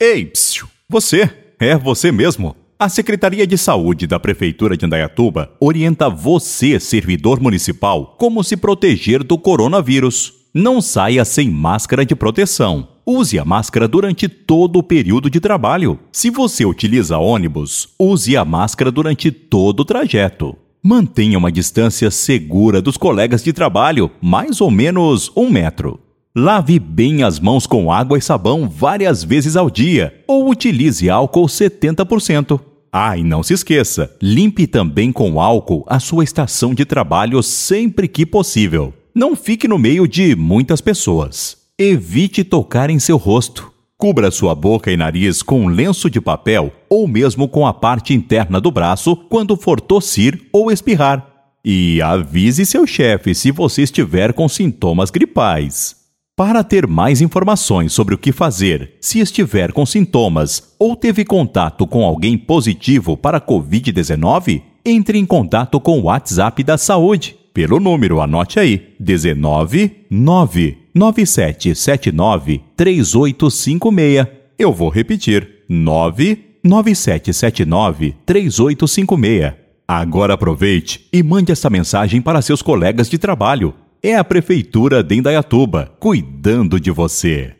Ei, psiu, você, é você mesmo. A Secretaria de Saúde da Prefeitura de Indaiatuba orienta você, servidor municipal, como se proteger do coronavírus. Não saia sem máscara de proteção. Use a máscara durante todo o período de trabalho. Se você utiliza ônibus, use a máscara durante todo o trajeto. Mantenha uma distância segura dos colegas de trabalho, mais ou menos um metro. Lave bem as mãos com água e sabão várias vezes ao dia ou utilize álcool 70%. Ah, e não se esqueça, limpe também com álcool a sua estação de trabalho sempre que possível. Não fique no meio de muitas pessoas. Evite tocar em seu rosto. Cubra sua boca e nariz com um lenço de papel ou mesmo com a parte interna do braço quando for tossir ou espirrar. E avise seu chefe se você estiver com sintomas gripais. Para ter mais informações sobre o que fazer se estiver com sintomas ou teve contato com alguém positivo para a Covid-19, entre em contato com o WhatsApp da Saúde pelo número, anote aí, 19 99779 3856. Eu vou repetir, 99779 3856. Agora aproveite e mande essa mensagem para seus colegas de trabalho é a Prefeitura de Indaiatuba, cuidando de você.